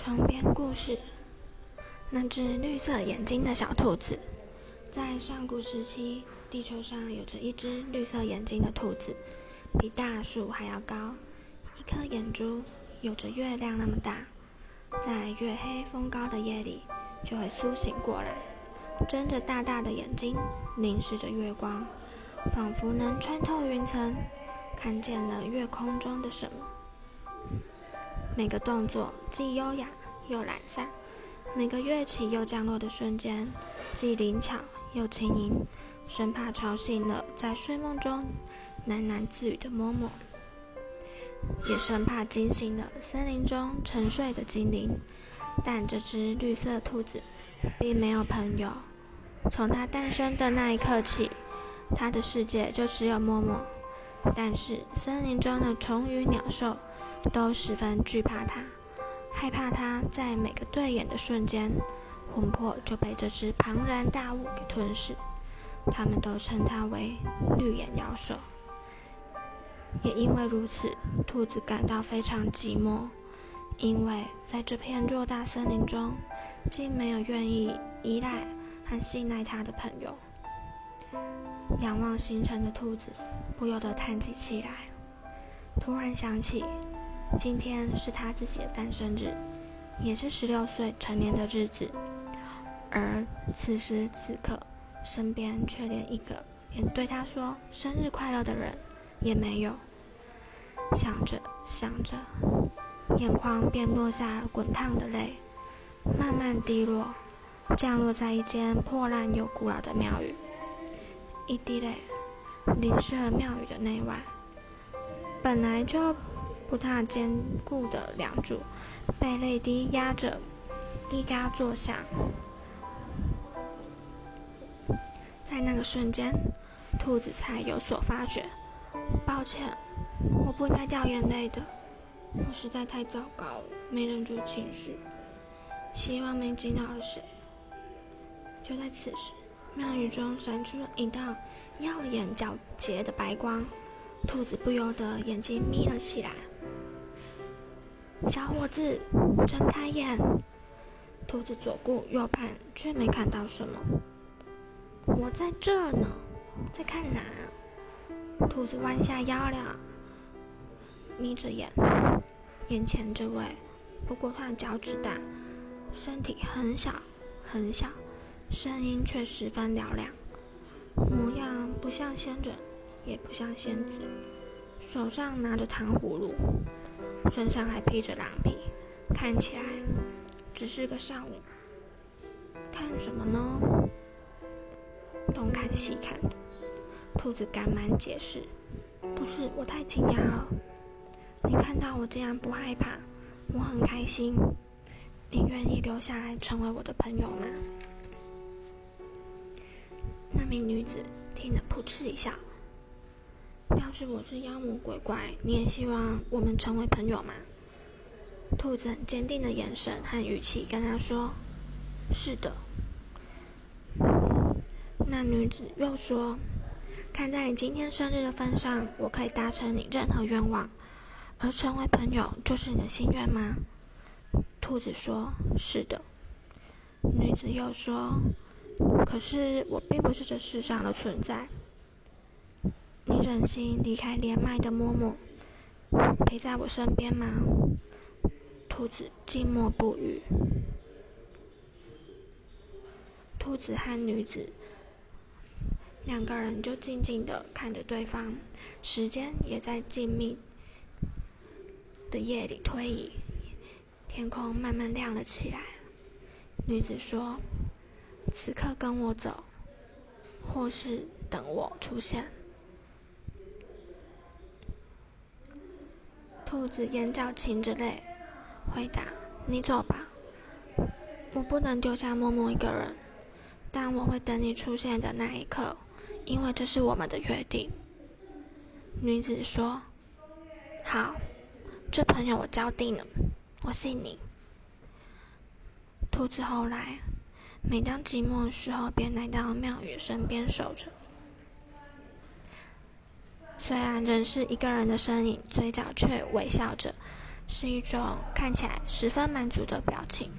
床边故事：那只绿色眼睛的小兔子。在上古时期，地球上有着一只绿色眼睛的兔子，比大树还要高，一颗眼珠有着月亮那么大，在月黑风高的夜里就会苏醒过来，睁着大大的眼睛凝视着月光，仿佛能穿透云层，看见了月空中的什么。每个动作既优雅又懒散，每个跃起又降落的瞬间既灵巧又轻盈，生怕吵醒了在睡梦中喃喃自语的嬷嬷，也生怕惊醒了森林中沉睡的精灵。但这只绿色兔子并没有朋友，从它诞生的那一刻起，它的世界就只有嬷嬷。但是森林中的虫鱼鸟兽。都十分惧怕它，害怕它在每个对眼的瞬间，魂魄就被这只庞然大物给吞噬。他们都称它为绿眼妖兽。也因为如此，兔子感到非常寂寞，因为在这片偌大森林中，竟没有愿意依赖和信赖它的朋友。仰望星辰的兔子不由得叹起气来，突然想起。今天是他自己的诞生日，也是十六岁成年的日子，而此时此刻，身边却连一个连对他说生日快乐的人也没有。想着想着，眼眶便落下滚烫的泪，慢慢滴落，降落在一间破烂又古老的庙宇。一滴泪淋湿了庙宇的内外，本来就。不太坚固的梁柱被泪滴压着，滴嘎作响。在那个瞬间，兔子才有所发觉。抱歉，我不该掉眼泪的，我实在太糟糕，没忍住情绪。希望没惊扰了谁。就在此时，庙宇中闪出了一道耀眼皎洁的白光，兔子不由得眼睛眯了起来。小伙子，睁开眼！兔子左顾右盼，却没看到什么。我在这儿呢，在看哪？兔子弯下腰了，眯着眼。眼前这位，不过他的脚趾大，身体很小很小，声音却十分嘹亮。模样不像仙人，也不像仙子，手上拿着糖葫芦。身上还披着狼皮，看起来只是个少女。看什么呢？东看西看。兔子赶忙解释：“不是，我太惊讶了。你看到我这样不害怕，我很开心。你愿意留下来成为我的朋友吗？”那名女子听了，噗嗤一笑。要是我是妖魔鬼怪，你也希望我们成为朋友吗？兔子很坚定的眼神和语气跟他说：“是的。”那女子又说：“看在你今天生日的份上，我可以达成你任何愿望，而成为朋友就是你的心愿吗？”兔子说：“是的。”女子又说：“可是我并不是这世上的存在。”你忍心离开连麦的嬷嬷，陪在我身边吗？兔子静默不语。兔子和女子两个人就静静的看着对方，时间也在静谧的夜里推移，天空慢慢亮了起来。女子说：“此刻跟我走，或是等我出现。”兔子眼角噙着泪，回答：“你走吧，我不能丢下默默一个人，但我会等你出现的那一刻，因为这是我们的约定。”女子说：“好，这朋友我交定了，我信你。”兔子后来，每当寂寞的时候，便来到庙宇身边守着。虽然仍是一个人的身影，嘴角却微笑着，是一种看起来十分满足的表情。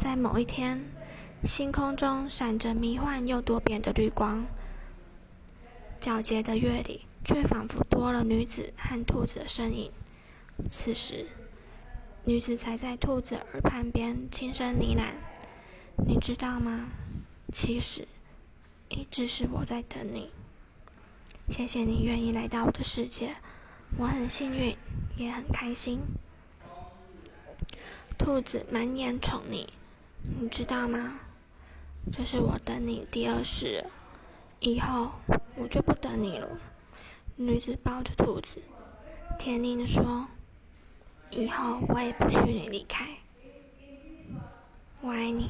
在某一天，星空中闪着迷幻又多变的绿光，皎洁的月里却仿佛多了女子和兔子的身影。此时，女子才在兔子耳畔边轻声呢喃：“你知道吗？其实，一直是我在等你。谢谢你愿意来到我的世界，我很幸运，也很开心。”兔子满眼宠溺。你知道吗？这是我等你第二世，以后我就不等你了。女子抱着兔子，甜腻的说：“以后我也不许你离开。我爱你。”